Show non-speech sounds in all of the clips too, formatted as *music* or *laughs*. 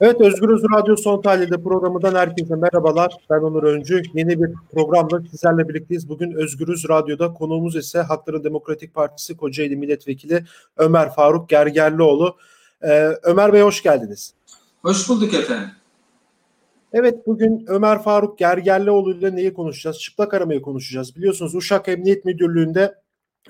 Evet Özgürüz Radyo Son Tahlil'de programından herkese merhabalar. Ben Onur Öncü. Yeni bir programda sizlerle birlikteyiz. Bugün Özgürüz Radyo'da konuğumuz ise Hakların Demokratik Partisi Kocaeli Milletvekili Ömer Faruk Gergerlioğlu. Ee, Ömer Bey hoş geldiniz. Hoş bulduk efendim. Evet bugün Ömer Faruk Gergerlioğlu ile neyi konuşacağız? Çıplak aramayı konuşacağız. Biliyorsunuz Uşak Emniyet Müdürlüğü'nde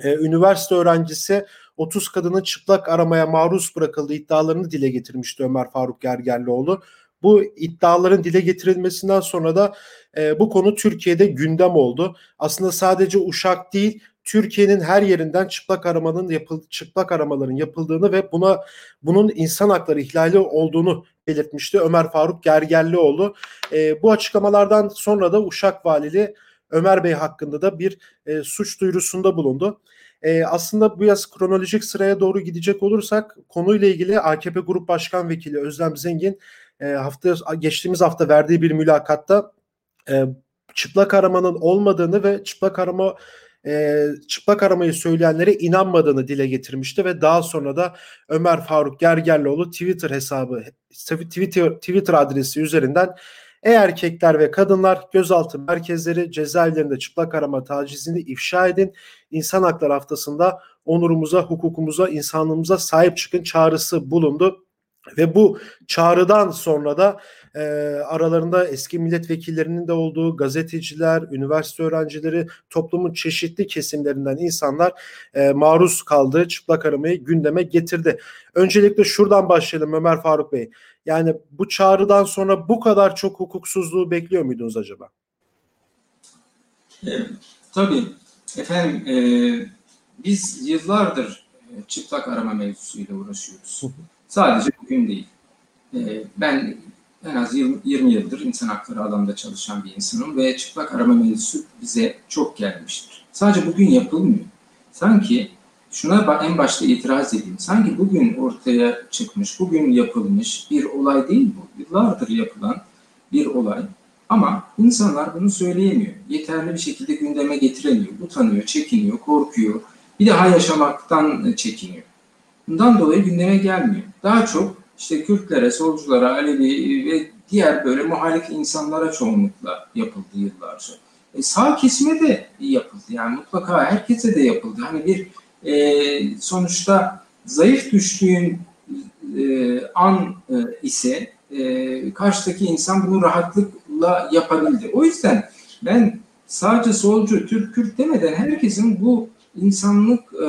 e, üniversite öğrencisi 30 kadının çıplak aramaya maruz bırakıldığı iddialarını dile getirmişti Ömer Faruk Gergerlioğlu. Bu iddiaların dile getirilmesinden sonra da e, bu konu Türkiye'de gündem oldu. Aslında sadece Uşak değil, Türkiye'nin her yerinden çıplak aramanın yapıl çıplak aramaların yapıldığını ve buna bunun insan hakları ihlali olduğunu belirtmişti Ömer Faruk Gergerlioğlu. E, bu açıklamalardan sonra da Uşak Valili Ömer Bey hakkında da bir e, suç duyurusunda bulundu. E, aslında bu yaz kronolojik sıraya doğru gidecek olursak konuyla ilgili AKP Grup Başkan Vekili Özlem Zengin e, hafta geçtiğimiz hafta verdiği bir mülakatta e, çıplak aramanın olmadığını ve çıplak arama e, çıplak aramayı söyleyenlere inanmadığını dile getirmişti ve daha sonra da Ömer Faruk Gergerlioğlu Twitter hesabı Twitter, Twitter adresi üzerinden e erkekler ve kadınlar gözaltı merkezleri cezaevlerinde çıplak arama tacizini ifşa edin. İnsan Hakları Haftası'nda onurumuza, hukukumuza, insanlığımıza sahip çıkın çağrısı bulundu. Ve bu çağrıdan sonra da e, aralarında eski milletvekillerinin de olduğu gazeteciler, üniversite öğrencileri, toplumun çeşitli kesimlerinden insanlar e, maruz kaldığı çıplak aramayı gündeme getirdi. Öncelikle şuradan başlayalım Ömer Faruk Bey. Yani bu çağrıdan sonra bu kadar çok hukuksuzluğu bekliyor muydunuz acaba? E, tabii. Efendim e, biz yıllardır e, çıplak arama mevzusuyla uğraşıyoruz. Sadece bugün değil. E, ben en az 20, 20 yıldır insan hakları alanında çalışan bir insanım ve çıplak arama mevzusu bize çok gelmiştir. Sadece bugün yapılmıyor. Sanki şuna en başta itiraz edeyim. Sanki bugün ortaya çıkmış, bugün yapılmış bir olay değil bu. Yıllardır yapılan bir olay. Ama insanlar bunu söyleyemiyor. Yeterli bir şekilde gündeme getiremiyor. Utanıyor, çekiniyor, korkuyor. Bir daha yaşamaktan çekiniyor. Bundan dolayı gündeme gelmiyor. Daha çok işte Kürtlere, solculara, Alevi ve diğer böyle muhalif insanlara çoğunlukla yapıldı yıllarca. E, sağ kesime de yapıldı. Yani mutlaka herkese de yapıldı. Hani bir e, sonuçta zayıf düştüğün e, an e, ise e, karşıdaki insan bunu rahatlıkla yapabildi. O yüzden ben sadece solcu, Türk, Kürt demeden herkesin bu insanlık e,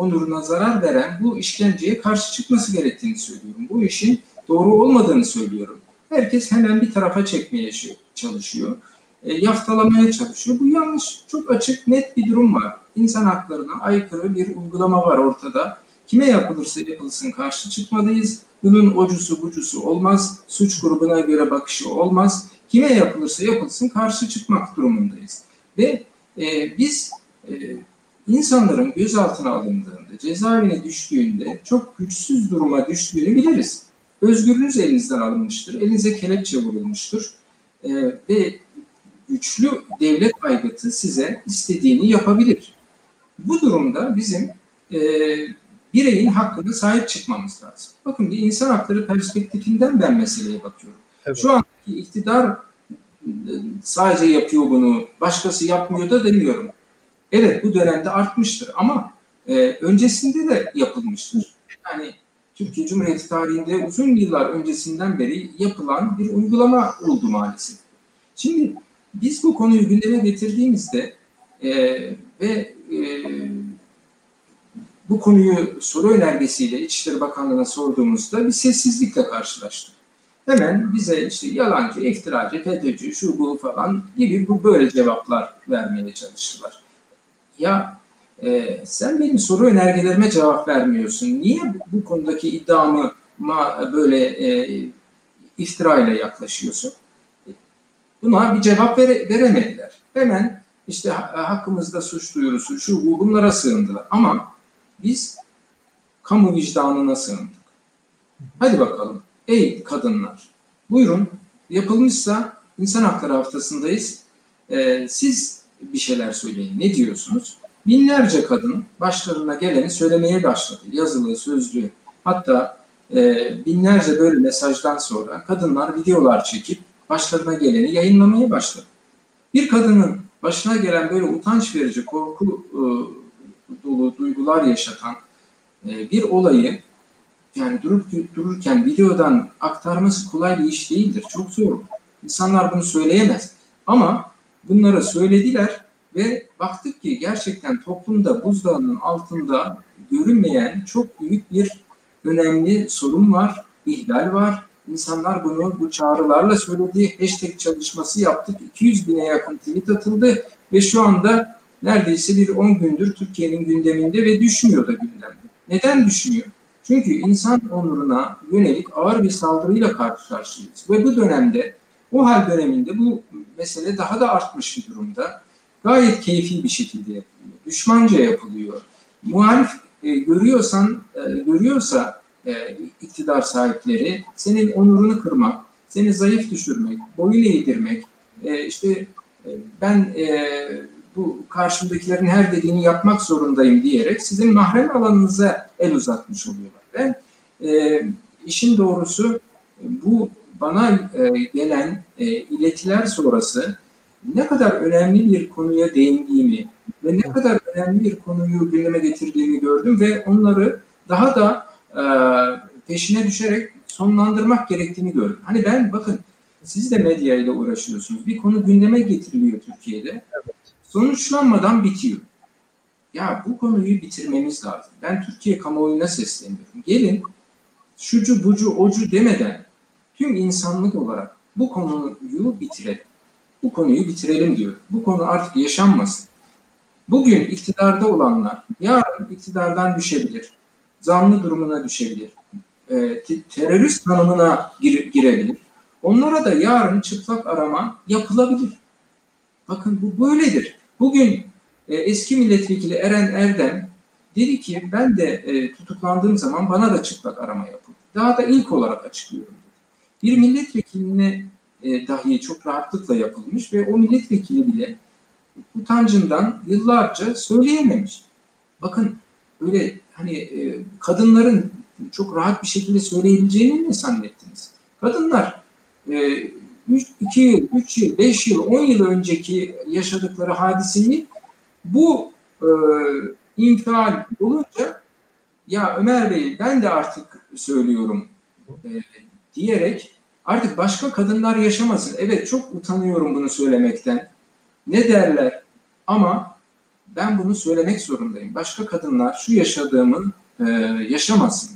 onuruna zarar veren bu işkenceye karşı çıkması gerektiğini söylüyorum. Bu işin doğru olmadığını söylüyorum. Herkes hemen bir tarafa çekmeye çalışıyor. E, yaftalamaya çalışıyor. Bu yanlış. Çok açık, net bir durum var. İnsan haklarına aykırı bir uygulama var ortada. Kime yapılırsa yapılsın karşı çıkmalıyız. Bunun ocusu bucusu olmaz. Suç grubuna göre bakışı olmaz. Kime yapılırsa yapılsın karşı çıkmak durumundayız. Ve e, biz e, insanların gözaltına alındığında, cezaevine düştüğünde çok güçsüz duruma düştüğünü biliriz. Özgürlüğünüz elinizden alınmıştır, elinize kelepçe vurulmuştur e, ve güçlü devlet aygıtı size istediğini yapabilir. Bu durumda bizim e, bireyin hakkına sahip çıkmamız lazım. Bakın bir insan hakları perspektifinden ben meseleye bakıyorum. Evet. Şu anki iktidar e, sadece yapıyor bunu, başkası yapmıyor da demiyorum. Evet bu dönemde artmıştır ama e, öncesinde de yapılmıştır. Yani Türkiye Cumhuriyeti tarihinde uzun yıllar öncesinden beri yapılan bir uygulama oldu maalesef. Şimdi biz bu konuyu gündeme getirdiğimizde e, ve e, bu konuyu soru önergesiyle İçişleri Bakanlığı'na sorduğumuzda bir sessizlikle karşılaştık. Hemen bize işte yalancı, iftiracı, FETÖ'cü, şu bu falan gibi bu böyle cevaplar vermeye çalıştılar. Ya e, sen benim soru önergelerime cevap vermiyorsun. Niye bu, konudaki iddiamı böyle e, iftira ile yaklaşıyorsun? Buna bir cevap vere, veremediler. Hemen işte hakkımızda suç duyurusu, şu bu bunlara sığındılar. Ama biz kamu vicdanına sığındık. Hadi bakalım. Ey kadınlar, buyurun yapılmışsa insan hakları haftasındayız. Ee, siz bir şeyler söyleyin. Ne diyorsunuz? Binlerce kadın başlarına geleni söylemeye başladı. Yazılı, sözlü. Hatta e, binlerce böyle mesajdan sonra kadınlar videolar çekip başlarına geleni yayınlamaya başladı. Bir kadının başına gelen böyle utanç verici, korku e, dolu duygular yaşatan e, bir olayı yani durup dururken videodan aktarması kolay bir iş değildir. Çok zor. İnsanlar bunu söyleyemez. Ama bunları söylediler ve baktık ki gerçekten toplumda buzdağının altında görünmeyen çok büyük bir önemli sorun var, ihlal var. İnsanlar bunu bu çağrılarla söyledi. Hashtag çalışması yaptık. 200 bine yakın tweet atıldı ve şu anda neredeyse bir 10 gündür Türkiye'nin gündeminde ve düşmüyor da gündemde. Neden düşmüyor? Çünkü insan onuruna yönelik ağır bir saldırıyla karşı karşıyayız. Ve bu dönemde, o hal döneminde bu mesele daha da artmış bir durumda. Gayet keyfi bir şekilde yapılıyor. Düşmanca yapılıyor. Muhalif e, görüyorsan, e, görüyorsa e, iktidar sahipleri senin onurunu kırmak, seni zayıf düşürmek, boyun eğdirmek, e, işte e, ben e, bu karşımdakilerin her dediğini yapmak zorundayım diyerek sizin mahrem alanınıza el uzatmış oluyorlar. Ben e, işin doğrusu bu bana e, gelen e, iletiler sonrası ne kadar önemli bir konuya değindiğimi ve ne kadar önemli bir konuyu gündeme getirdiğimi gördüm ve onları daha da e, peşine düşerek sonlandırmak gerektiğini gördüm. Hani ben bakın siz de medya ile uğraşıyorsunuz. Bir konu gündeme getiriliyor Türkiye'de. Evet. Sonuçlanmadan bitiyor. Ya bu konuyu bitirmemiz lazım. Ben Türkiye kamuoyuna sesleniyorum. Gelin şucu bucu ocu demeden tüm insanlık olarak bu konuyu bitirelim. Bu konuyu bitirelim diyor. Bu konu artık yaşanmasın. Bugün iktidarda olanlar yarın iktidardan düşebilir. Zanlı durumuna düşebilir. E, terörist tanımına gir, girebilir. Onlara da yarın çıplak arama yapılabilir. Bakın bu böyledir. Bugün e, eski milletvekili Eren Erdem dedi ki ben de e, tutuklandığım zaman bana da çıplak arama yapıldı. Daha da ilk olarak açıklıyorum. Bir milletvekiline e, dahi çok rahatlıkla yapılmış ve o milletvekili bile utancından yıllarca söyleyememiş. Bakın öyle hani e, kadınların çok rahat bir şekilde söyleyebileceğini mi zannettiniz? Kadınlar e, 2 yıl, 3 yıl, 5 yıl, 10 yıl önceki yaşadıkları hadiseyi bu e, infial olunca ya Ömer Bey ben de artık söylüyorum e, diyerek artık başka kadınlar yaşamasın. Evet çok utanıyorum bunu söylemekten. Ne derler ama ben bunu söylemek zorundayım. Başka kadınlar şu yaşadığımı e, yaşamasın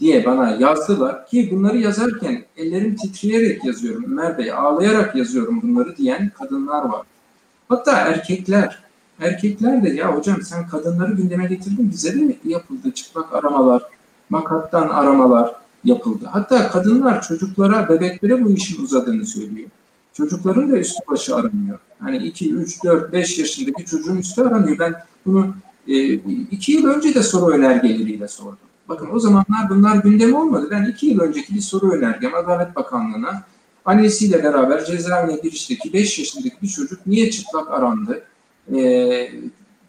diye bana yazdılar ki bunları yazarken ellerim titreyerek yazıyorum. Ömer Bey ağlayarak yazıyorum bunları diyen kadınlar var. Hatta erkekler erkekler de ya hocam sen kadınları gündeme getirdin bize de yapıldı çıplak aramalar, makattan aramalar yapıldı. Hatta kadınlar çocuklara, bebeklere bu işin uzadığını söylüyor. Çocukların da üstü başı aranıyor. Hani 2, 3, 4, 5 yaşındaki çocuğun üstü aranıyor. Ben bunu 2 e, yıl önce de soru önergeleriyle sordum. Bakın o zamanlar bunlar gündem olmadı. Ben iki yıl önceki bir soru önergem Adalet Bakanlığı'na annesiyle beraber cezaevine girişteki 5 yaşındaki bir çocuk niye çıplak arandı e,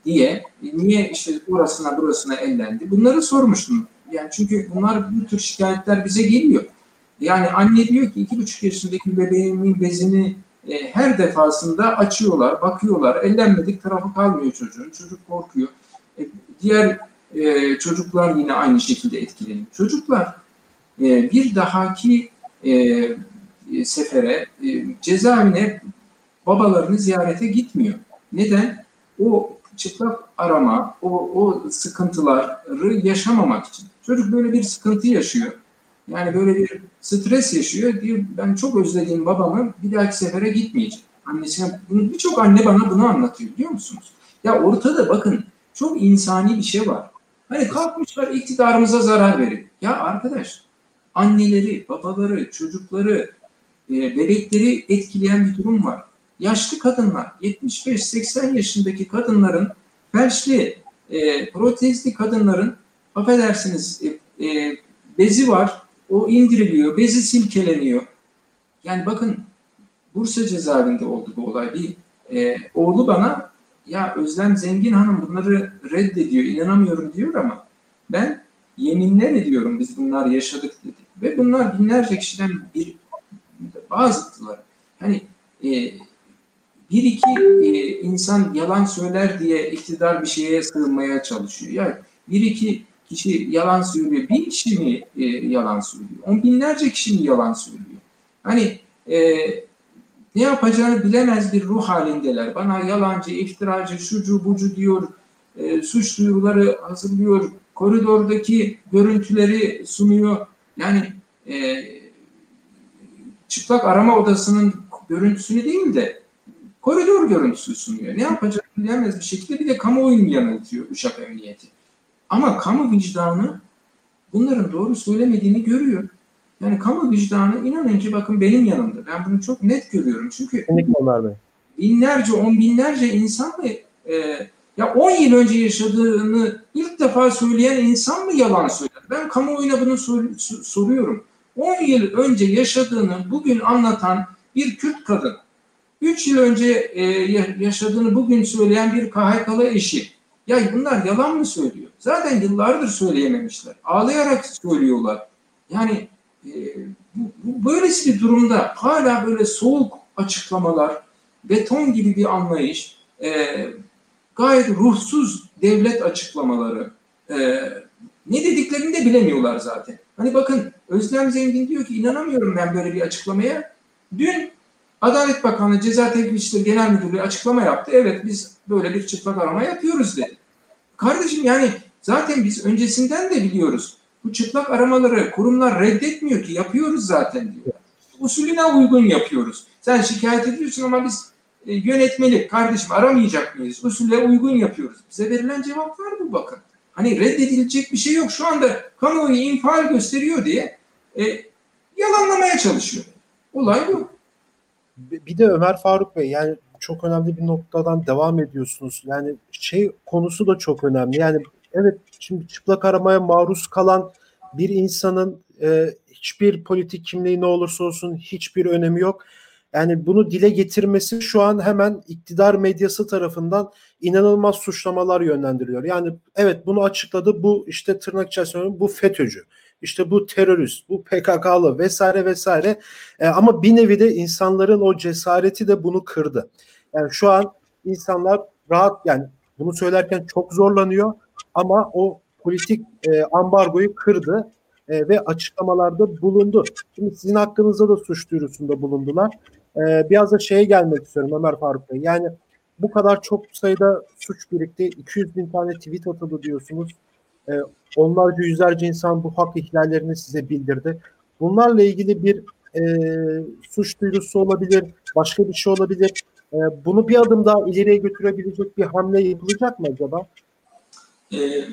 diye niye işte burasına burasına ellendi bunları sormuştum. Yani çünkü bunlar bu tür şikayetler bize geliyor. Yani anne diyor ki iki buçuk yaşındaki bebeğimin bezini e, her defasında açıyorlar, bakıyorlar. Ellenmedik tarafı kalmıyor çocuğun. Çocuk korkuyor. E, diğer e, çocuklar yine aynı şekilde etkileniyor. Çocuklar e, bir dahaki e, sefere e, cezaevine babalarını ziyarete gitmiyor. Neden? O çıplak arama, o, o sıkıntıları yaşamamak için. Çocuk böyle bir sıkıntı yaşıyor. Yani böyle bir stres yaşıyor. Diyor ben çok özlediğim babamı bir dahaki sefere gitmeyeceğim. Annesine, birçok anne bana bunu anlatıyor biliyor musunuz? Ya ortada bakın çok insani bir şey var. Hani kalkmışlar iktidarımıza zarar verin. Ya arkadaş anneleri, babaları, çocukları, e, bebekleri etkileyen bir durum var. Yaşlı kadınlar, 75-80 yaşındaki kadınların, felçli, e, protezli kadınların affedersiniz e, e, bezi var, o indiriliyor, bezi silkeleniyor. Yani bakın Bursa cezaevinde oldu bu olay. Bir e, oğlu bana ya Özlem Zengin Hanım bunları reddediyor, inanamıyorum diyor ama ben yeminler ediyorum biz bunlar yaşadık dedik. Ve bunlar binlerce kişiden bir bazıları. Hani e, bir iki e, insan yalan söyler diye iktidar bir şeye sığınmaya çalışıyor. Yani bir iki kişi yalan söylüyor. Bir kişi mi e, yalan söylüyor? On binlerce kişi mi yalan söylüyor? Hani e, ne yapacağını bilemez bir ruh halindeler. Bana yalancı, iftiracı, şucu bucu diyor, e, suç duyuruları hazırlıyor, koridordaki görüntüleri sunuyor. Yani e, çıplak arama odasının görüntüsünü değil de koridor görüntüsü sunuyor. Ne yapacağını bilemez bir şekilde bir de kamuoyunu yanıltıyor Uşak Emniyeti. Ama kamu vicdanı bunların doğru söylemediğini görüyor. Yani kamu vicdanı inanın ki bakın benim yanımda. Ben bunu çok net görüyorum. Çünkü binlerce, on binlerce insan mı e, ya 10 yıl önce yaşadığını ilk defa söyleyen insan mı yalan söyler? Ben kamuoyuna bunu sor, soruyorum. 10 yıl önce yaşadığını bugün anlatan bir Kürt kadın, 3 yıl önce e, yaşadığını bugün söyleyen bir KHK'lı eşi. Ya bunlar yalan mı söylüyor? Zaten yıllardır söyleyememişler. Ağlayarak söylüyorlar. Yani e, bu, bu, böylesi bir durumda hala böyle soğuk açıklamalar, beton gibi bir anlayış, e, gayet ruhsuz devlet açıklamaları, e, ne dediklerini de bilemiyorlar zaten. Hani bakın Özlem Zengin diyor ki inanamıyorum ben böyle bir açıklamaya. Dün Adalet Bakanlığı Ceza Teknik Genel Müdürlüğü açıklama yaptı. Evet biz böyle bir çıplak arama yapıyoruz dedi. Kardeşim yani zaten biz öncesinden de biliyoruz. Bu çıplak aramaları kurumlar reddetmiyor ki yapıyoruz zaten diyor. Usulüne uygun yapıyoruz. Sen şikayet ediyorsun ama biz e, yönetmeli kardeşim aramayacak mıyız? Usule uygun yapıyoruz. Bize verilen cevaplar bu bakın. Hani reddedilecek bir şey yok. Şu anda kamuoyu infial gösteriyor diye e, yalanlamaya çalışıyor. Olay bu. Bir de Ömer Faruk Bey yani çok önemli bir noktadan devam ediyorsunuz. Yani şey konusu da çok önemli. Yani evet şimdi çıplak aramaya maruz kalan bir insanın e, hiçbir politik kimliği ne olursa olsun hiçbir önemi yok. Yani bunu dile getirmesi şu an hemen iktidar medyası tarafından inanılmaz suçlamalar yönlendiriliyor. Yani evet bunu açıkladı. Bu işte tırnak içerisinde bu FETÖ'cü. İşte bu terörist, bu PKK'lı vesaire vesaire. E, ama bir nevi de insanların o cesareti de bunu kırdı. Yani şu an insanlar rahat yani bunu söylerken çok zorlanıyor ama o politik e, ambargoyu kırdı e, ve açıklamalarda bulundu. Şimdi sizin hakkınızda da suç duyurusunda bulundular. E, biraz da şeye gelmek istiyorum Ömer Faruk Bey. Yani bu kadar çok sayıda suç birikti. 200 bin tane tweet atıldı diyorsunuz. E, onlarca yüzlerce insan bu hak ihlallerini size bildirdi. Bunlarla ilgili bir e, suç duyurusu olabilir, başka bir şey olabilir. E, bunu bir adım daha ileriye götürebilecek bir hamle yapılacak mı acaba? Ee,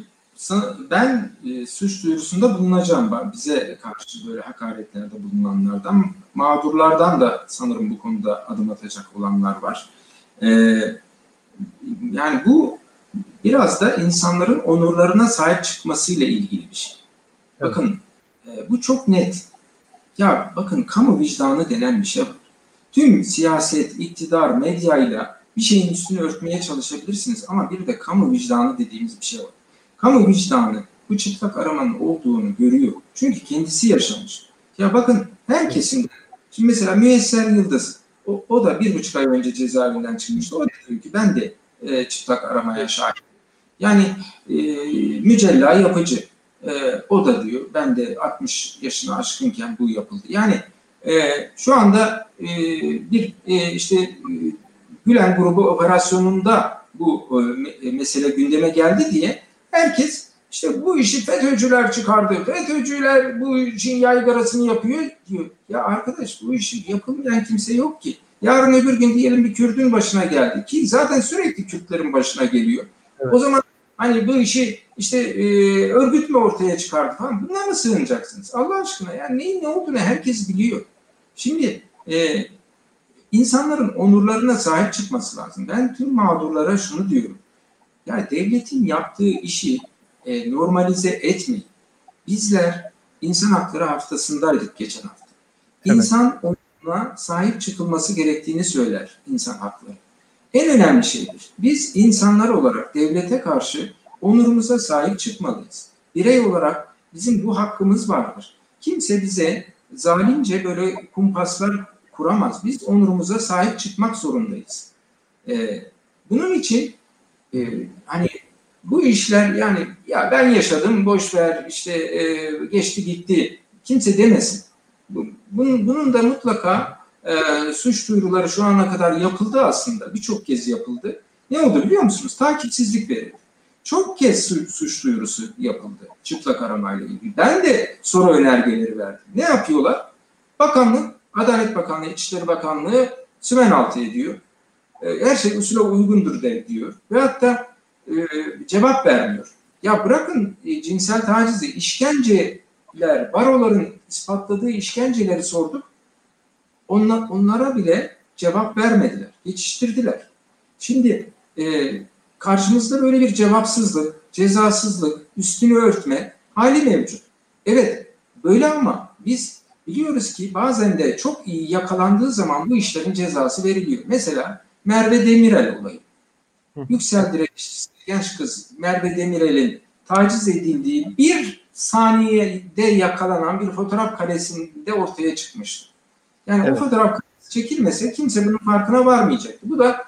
ben e, suç duyurusunda bulunacağım var. Bize karşı böyle hakaretlerde bulunanlardan, mağdurlardan da sanırım bu konuda adım atacak olanlar var. Ee, yani bu biraz da insanların onurlarına sahip çıkmasıyla ilgili bir şey. Evet. Bakın e, bu çok net. Ya bakın kamu vicdanı denen bir şey var. Tüm siyaset, iktidar, medyayla bir şeyin üstünü örtmeye çalışabilirsiniz ama bir de kamu vicdanı dediğimiz bir şey var. Kamu vicdanı bu çıplak aramanın olduğunu görüyor. Çünkü kendisi yaşamış. Ya bakın herkesin, şimdi mesela Müyesser Yıldız, o, o da bir buçuk ay önce cezaevinden çıkmıştı. O da diyor ki ben de e, çıplak aramaya şahit. Yani e, mücella yapıcı. E, o da diyor ben de 60 yaşına aşkınken bu yapıldı. Yani e, şu anda e, bir e, işte e, Gülen grubu operasyonunda bu e, mesele gündeme geldi diye herkes işte bu işi FETÖ'cüler çıkardı. FETÖ'cüler bu işin yaygarasını yapıyor diyor. Ya arkadaş bu işi yapılmayan kimse yok ki. Yarın öbür gün diyelim bir Kürt'ün başına geldi ki zaten sürekli Kürtlerin başına geliyor. Evet. O zaman hani bu işi işte e, örgüt mü ortaya çıkardı falan buna mı sığınacaksınız? Allah aşkına yani neyin ne olduğunu herkes biliyor. Şimdi e, insanların onurlarına sahip çıkması lazım. Ben tüm mağdurlara şunu diyorum. Yani devletin yaptığı işi e, normalize etmeyin. Bizler insan hakları haftasındaydık geçen hafta. İnsan evet. Sahip çıkılması gerektiğini söyler insan hakları. En önemli şeydir. Biz insanlar olarak devlete karşı onurumuza sahip çıkmalıyız. Birey olarak Bizim bu hakkımız vardır. Kimse bize zalimce böyle kumpaslar kuramaz. Biz onurumuza sahip çıkmak zorundayız. Ee, bunun için e, hani bu işler yani ya ben yaşadım boş ver işte e, geçti gitti kimse demesin. Bunun, bunun da mutlaka e, suç duyuruları şu ana kadar yapıldı aslında. Birçok kez yapıldı. Ne oldu biliyor musunuz? Takipsizlik verildi. Çok kez suç, suç duyurusu yapıldı çıplak aramayla ilgili. Ben de soru önergeleri verdim. Ne yapıyorlar? Bakanlık, Adalet Bakanlığı, İçişleri Bakanlığı sümen altı ediyor. E, her şey usule uygundur de diyor. Ve hatta e, cevap vermiyor. Ya bırakın e, cinsel tacizi, işkenceler, baroların ispatladığı işkenceleri sorduk. Onlar, onlara bile cevap vermediler, geçiştirdiler. Şimdi e, karşımızda böyle bir cevapsızlık, cezasızlık, üstünü örtme hali mevcut. Evet, böyle ama biz biliyoruz ki bazen de çok iyi yakalandığı zaman bu işlerin cezası veriliyor. Mesela Merve Demirel olayı. Yüksel direnişçisi, genç kız Merve Demirel'in taciz edildiği bir saniyede yakalanan bir fotoğraf karesinde ortaya çıkmıştı. Yani evet. o fotoğraf çekilmese kimse bunun farkına varmayacaktı. Bu da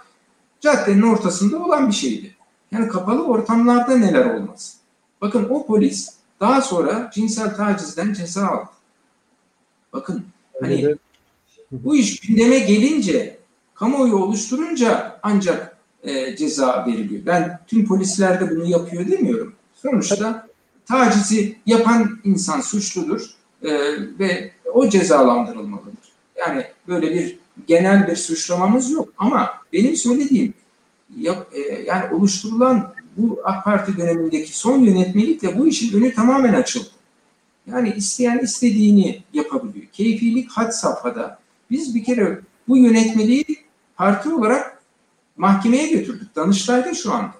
caddenin ortasında olan bir şeydi. Yani kapalı ortamlarda neler olmaz. Bakın o polis daha sonra cinsel tacizden ceza aldı. Bakın hani bu iş gündeme gelince kamuoyu oluşturunca ancak e, ceza veriliyor. Ben tüm polisler de bunu yapıyor demiyorum. Sonuçta tacizi yapan insan suçludur e, ve o cezalandırılmalıdır. Yani böyle bir genel bir suçlamamız yok ama benim söylediğim yap, e, yani oluşturulan bu AK Parti dönemindeki son yönetmelikle bu işin önü tamamen açıldı. Yani isteyen istediğini yapabiliyor. Keyfilik had safhada. Biz bir kere bu yönetmeliği parti olarak mahkemeye götürdük. Danıştay'da şu anda.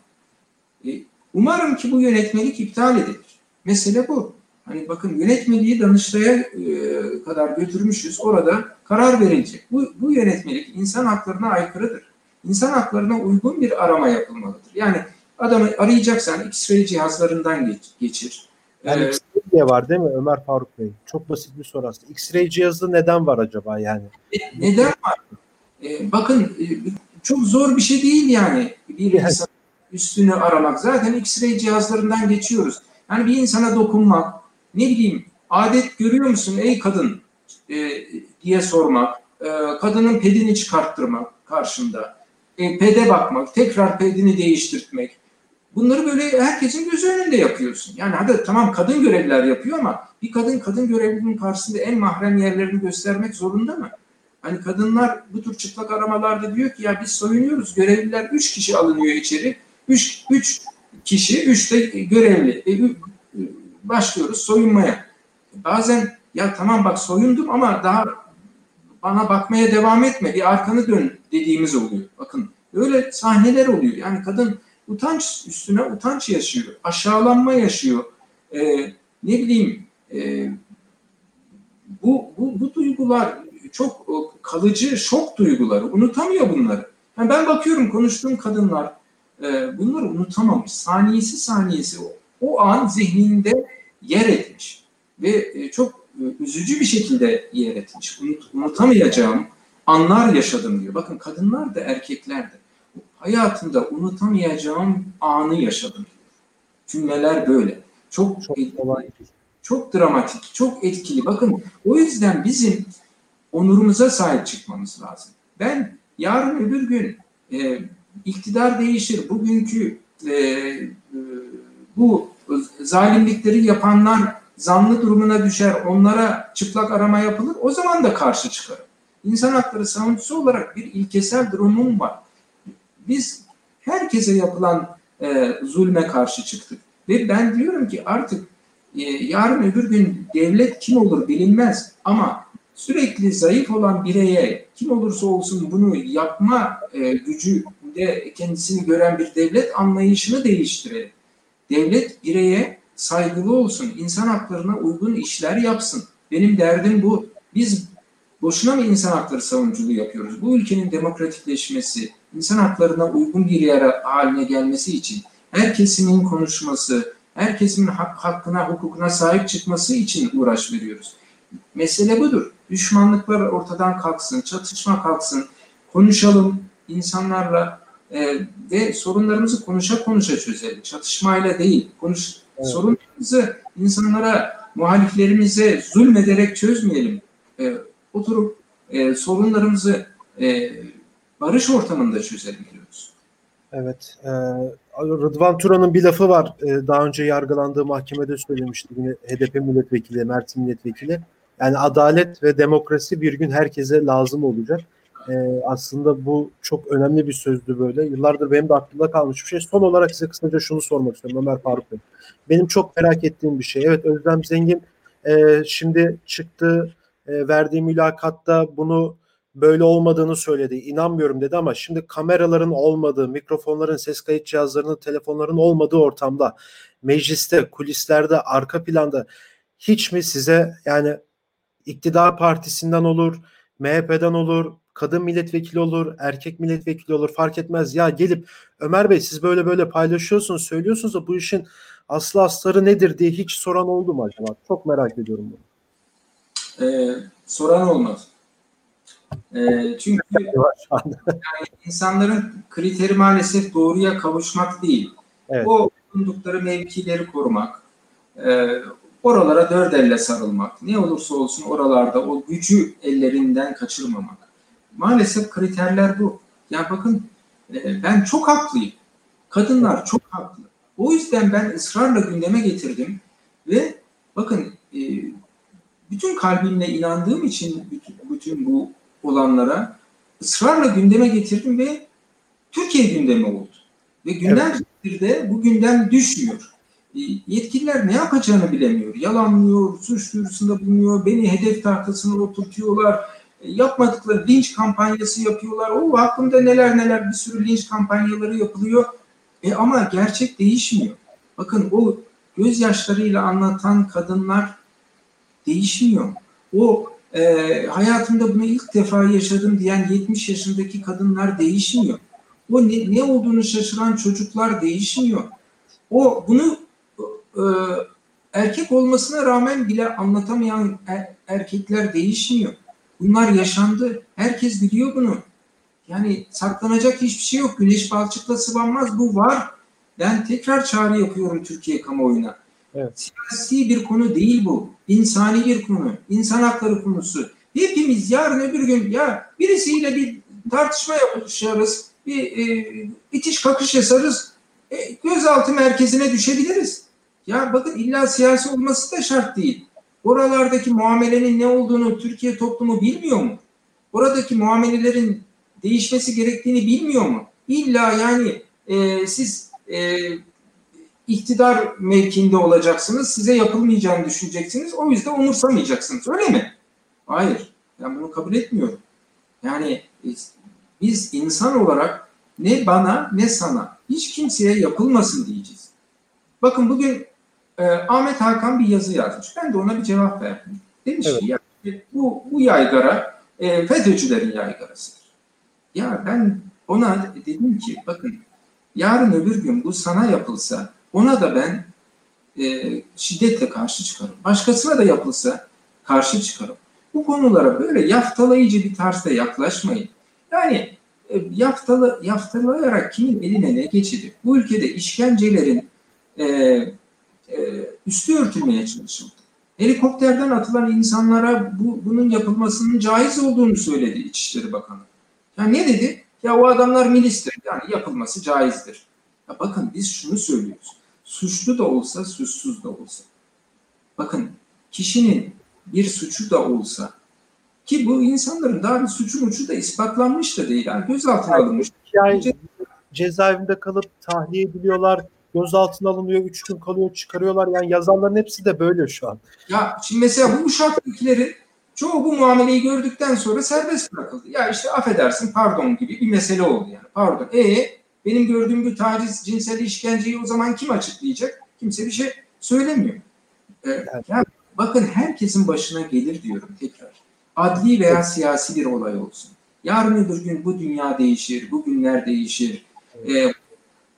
E, umarım ki bu yönetmelik iptal edilir. Mesele bu. Hani bakın yönetmeliği Danıştay'a e, kadar götürmüşüz. Orada karar verilecek. Bu, bu yönetmelik insan haklarına aykırıdır. İnsan haklarına uygun bir arama yapılmalıdır. Yani adamı arayacaksan X-ray cihazlarından geç, geçir. Yani ee, X-ray var değil mi Ömer Faruk Bey? Çok basit bir soru aslında. X-ray cihazı neden var acaba yani? E, neden var? E, bakın e, çok zor bir şey değil yani bir evet. insan üstünü aramak. Zaten X-ray cihazlarından geçiyoruz. Yani bir insana dokunmak, ne bileyim adet görüyor musun ey kadın e, diye sormak, e, kadının pedini çıkarttırmak karşında, e, pede bakmak, tekrar pedini değiştirtmek. Bunları böyle herkesin gözü önünde yapıyorsun. Yani hadi tamam kadın görevliler yapıyor ama bir kadın kadın görevlinin karşısında en mahrem yerlerini göstermek zorunda mı? Hani kadınlar bu tür çıplak aramalarda diyor ki ya biz soyunuyoruz. Görevliler üç kişi alınıyor içeri. Üç, üç kişi, üç de görevli. E, başlıyoruz soyunmaya. Bazen ya tamam bak soyundum ama daha bana bakmaya devam etme bir arkanı dön dediğimiz oluyor. Bakın öyle sahneler oluyor. Yani kadın utanç üstüne utanç yaşıyor. Aşağılanma yaşıyor. Ee, ne bileyim e, bu, bu, bu duygular çok kalıcı şok duyguları. Unutamıyor bunları. Yani ben bakıyorum konuştuğum kadınlar e, bunları unutamamış. Saniyesi saniyesi o, o an zihninde yer etmiş. Ve e, çok e, üzücü bir şekilde yer etmiş. Unut, unutamayacağım anlar yaşadım diyor. Bakın kadınlar da erkekler de hayatımda unutamayacağım anı yaşadım diyor. Cümleler böyle. Çok çok, etkili, çok dramatik, çok etkili. Bakın o yüzden bizim onurumuza sahip çıkmamız lazım. Ben yarın öbür gün e, iktidar değişir. Bugünkü e, e, bu zalimlikleri yapanlar zanlı durumuna düşer. Onlara çıplak arama yapılır. O zaman da karşı çıkarım. İnsan hakları savunucusu olarak bir ilkesel durumum var. Biz herkese yapılan e, zulme karşı çıktık. Ve ben diyorum ki artık e, yarın öbür gün devlet kim olur bilinmez ama sürekli zayıf olan bireye kim olursa olsun bunu yapma e, gücü de kendisini gören bir devlet anlayışını değiştirelim. Devlet bireye saygılı olsun, insan haklarına uygun işler yapsın. Benim derdim bu. Biz boşuna mı insan hakları savunuculuğu yapıyoruz? Bu ülkenin demokratikleşmesi, insan haklarına uygun bir yer haline gelmesi için her kesimin konuşması, herkesin hak, hakkına, hukukuna sahip çıkması için uğraş veriyoruz. Mesele budur. Düşmanlıklar ortadan kalksın, çatışma kalksın, konuşalım insanlarla e, ve sorunlarımızı konuşa konuşa çözelim. Çatışmayla değil. Konuş, evet. Sorunlarımızı insanlara, muhaliflerimize zulmederek çözmeyelim. E, oturup e, sorunlarımızı e, barış ortamında çözelim diyoruz. Evet. E, Rıdvan Turan'ın bir lafı var. E, daha önce yargılandığı mahkemede söylemişti. Yine HDP milletvekili, Mersin milletvekili. Yani adalet ve demokrasi bir gün herkese lazım olacak. E, aslında bu çok önemli bir sözdü böyle. Yıllardır benim de aklımda kalmış bir şey. Son olarak size kısaca şunu sormak istiyorum Ömer Faruk Bey. Benim çok merak ettiğim bir şey. Evet Özlem Zengin e, şimdi çıktı e, verdiği mülakatta bunu böyle olmadığını söyledi. İnanmıyorum dedi ama şimdi kameraların olmadığı, mikrofonların, ses kayıt cihazlarının, telefonların olmadığı ortamda, mecliste, kulislerde, arka planda hiç mi size yani iktidar partisinden olur, MHP'den olur, kadın milletvekili olur, erkek milletvekili olur fark etmez. Ya gelip Ömer Bey siz böyle böyle paylaşıyorsunuz, söylüyorsunuz da bu işin aslı astarı nedir diye hiç soran oldu mu acaba? Çok merak ediyorum bunu. Ee, soran olmaz. Ee, çünkü *laughs* yani insanların kriteri maalesef doğruya kavuşmak değil. Evet. O bulundukları mevkileri korumak, e, oralara dört elle sarılmak, ne olursa olsun oralarda o gücü ellerinden kaçırmamak. Maalesef kriterler bu. Ya bakın e, ben çok haklıyım. Kadınlar çok haklı. O yüzden ben ısrarla gündeme getirdim ve bakın e, bütün kalbimle inandığım için bütün, bütün bu olanlara ısrarla gündeme getirdim ve Türkiye gündemi oldu. Ve gündem evet. de bu gündem düşmüyor. E, yetkililer ne yapacağını bilemiyor. Yalanlıyor, suç duyurusunda bulunuyor, beni hedef tahtasına oturtuyorlar. Yapmadıkları linç kampanyası yapıyorlar. O hakkında neler neler bir sürü linç kampanyaları yapılıyor. E, ama gerçek değişmiyor. Bakın o gözyaşlarıyla anlatan kadınlar değişmiyor. O e, hayatımda bunu ilk defa yaşadım diyen 70 yaşındaki kadınlar değişmiyor. O ne, ne olduğunu şaşıran çocuklar değişmiyor. O bunu e, erkek olmasına rağmen bile anlatamayan er, erkekler değişmiyor. Bunlar yaşandı. Herkes biliyor bunu. Yani saklanacak hiçbir şey yok. Güneş balçıkla sıvanmaz. Bu var. Ben tekrar çağrı yapıyorum Türkiye kamuoyuna. Evet. Siyasi bir konu değil bu. İnsani bir konu. İnsan hakları konusu. Hepimiz yarın öbür gün ya birisiyle bir tartışma yapışarız. Bir e, itiş kakış yaşarız. E, gözaltı merkezine düşebiliriz. Ya bakın illa siyasi olması da şart değil. Oralardaki muamelenin ne olduğunu Türkiye toplumu bilmiyor mu? Oradaki muamelelerin değişmesi gerektiğini bilmiyor mu? İlla yani e, siz e, iktidar mevkinde olacaksınız. Size yapılmayacağını düşüneceksiniz. O yüzden umursamayacaksınız. Öyle mi? Hayır. Ben bunu kabul etmiyorum. Yani e, biz insan olarak ne bana ne sana hiç kimseye yapılmasın diyeceğiz. Bakın bugün e, Ahmet Hakan bir yazı yazmış. Ben de ona bir cevap verdim. Demiş evet. ki ya, bu, bu yaygara e, FETÖ'cülerin yaygarasıdır. Ya ben ona dedim ki bakın yarın öbür gün bu sana yapılsa ona da ben e, şiddetle karşı çıkarım. Başkasına da yapılsa karşı çıkarım. Bu konulara böyle yaftalayıcı bir tarzda yaklaşmayın. Yani e, yaftalı, yaftalayarak kimin eline ne geçirir? Bu ülkede işkencelerin e, üstü örtülmeye çalışıldı. Helikopterden atılan insanlara bu, bunun yapılmasının caiz olduğunu söyledi İçişleri Bakanı. Ya ne dedi? Ya o adamlar milistir. Yani yapılması caizdir. Ya bakın biz şunu söylüyoruz suçlu da olsa, suçsuz da olsa. Bakın kişinin bir suçu da olsa ki bu insanların daha bir suçu muçu da ispatlanmış da değil. Yani gözaltına alınmış. Yani cezaevinde kalıp tahliye ediliyorlar, gözaltına alınıyor, üç gün kalıyor, çıkarıyorlar. Yani yazanların hepsi de böyle şu an. Ya şimdi mesela bu uşaktakilerin çoğu bu muameleyi gördükten sonra serbest bırakıldı. Ya işte affedersin pardon gibi bir mesele oldu yani. Pardon. E benim gördüğüm bu taciz, cinsel işkenceyi o zaman kim açıklayacak? Kimse bir şey söylemiyor. Ee, yani bakın herkesin başına gelir diyorum tekrar. Adli veya siyasi bir olay olsun. Yarın öbür gün bu dünya değişir, bu günler değişir. Ee,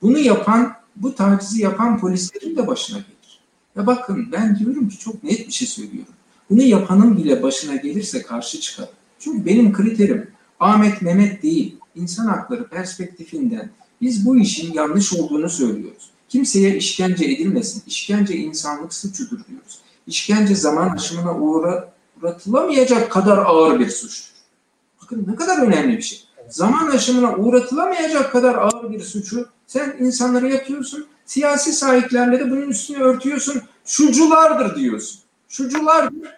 bunu yapan, bu tacizi yapan polislerin de başına gelir. Ya bakın ben diyorum ki çok net bir şey söylüyorum. Bunu yapanın bile başına gelirse karşı çıkar. Çünkü benim kriterim Ahmet Mehmet değil, insan hakları perspektifinden biz bu işin yanlış olduğunu söylüyoruz. Kimseye işkence edilmesin. İşkence insanlık suçudur diyoruz. İşkence zaman aşımına uğra, uğratılamayacak kadar ağır bir suçtur. Bakın ne kadar önemli bir şey. Zaman aşımına uğratılamayacak kadar ağır bir suçu sen insanlara yapıyorsun. Siyasi sahiplerle de bunun üstünü örtüyorsun. Şuculardır diyorsun. Şuculardır.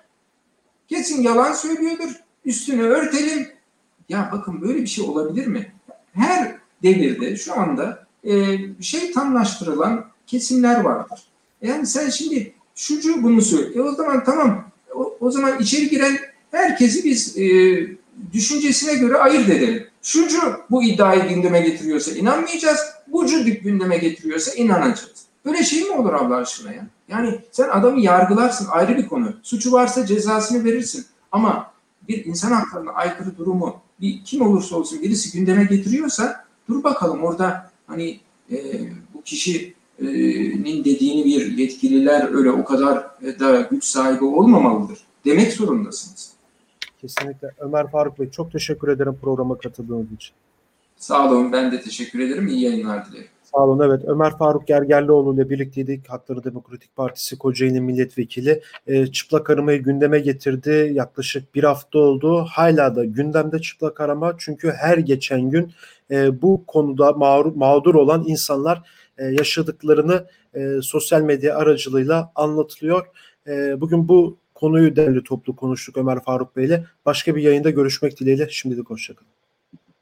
Kesin yalan söylüyordur. Üstünü örtelim. Ya bakın böyle bir şey olabilir mi? Her devirde şu anda e, şeytanlaştırılan kesimler vardır. Yani sen şimdi şucu bunu söyle. E o zaman tamam. O, o zaman içeri giren herkesi biz e, düşüncesine göre ayırt edelim. Şucu bu iddiayı gündeme getiriyorsa inanmayacağız. Bucu gündeme getiriyorsa inanacağız. Böyle şey mi olur Allah aşkına ya? Yani sen adamı yargılarsın ayrı bir konu. Suçu varsa cezasını verirsin. Ama bir insan haklarına aykırı durumu bir kim olursa olsun birisi gündeme getiriyorsa dur bakalım orada hani e, bu kişinin dediğini bir yetkililer öyle o kadar da güç sahibi olmamalıdır demek zorundasınız. Kesinlikle. Ömer Faruk Bey çok teşekkür ederim programa katıldığınız için. Sağ olun ben de teşekkür ederim. İyi yayınlar dilerim. Sağ olun. Evet Ömer Faruk Gergerlioğlu ile birlikteydik. Hakları Demokratik Partisi Kocaeli Milletvekili. E, çıplak aramayı gündeme getirdi. Yaklaşık bir hafta oldu. Hala da gündemde çıplak arama. Çünkü her geçen gün e, bu konuda mağdur, mağdur olan insanlar e, yaşadıklarını e, sosyal medya aracılığıyla anlatılıyor. E, bugün bu konuyu değerli toplu konuştuk Ömer Faruk Bey ile. Başka bir yayında görüşmek dileğiyle. Şimdilik hoşçakalın.